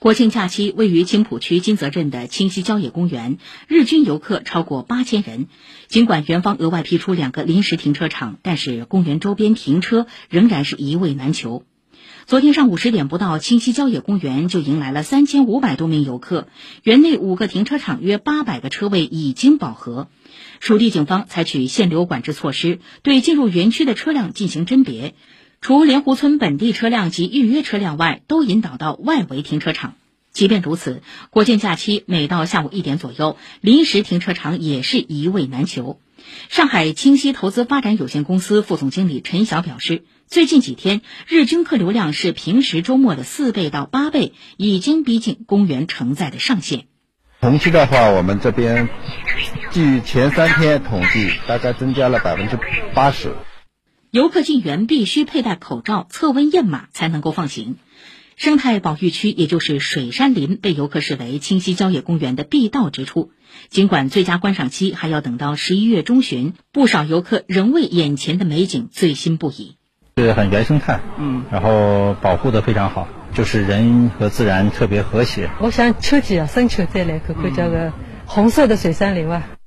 国庆假期，位于青浦区金泽镇的清溪郊野公园，日均游客超过八千人。尽管园方额外批出两个临时停车场，但是公园周边停车仍然是一位难求。昨天上午十点不到，清溪郊野公园就迎来了三千五百多名游客，园内五个停车场约八百个车位已经饱和。属地警方采取限流管制措施，对进入园区的车辆进行甄别。除莲湖村本地车辆及预约车辆外，都引导到外围停车场。即便如此，国庆假期每到下午一点左右，临时停车场也是一位难求。上海清溪投资发展有限公司副总经理陈晓表示，最近几天日均客流量是平时周末的四倍到八倍，已经逼近公园承载的上限。同期的话，我们这边据前三天统计，大概增加了百分之八十。游客进园必须佩戴口罩、测温验码才能够放行。生态保育区，也就是水杉林，被游客视为清溪郊野公园的必到之处。尽管最佳观赏期还要等到十一月中旬，不少游客仍为眼前的美景醉心不已。是很原生态，嗯，然后保护的非常好，就是人和自然特别和谐。我想秋季啊，深秋再来看看这个红色的水杉林啊。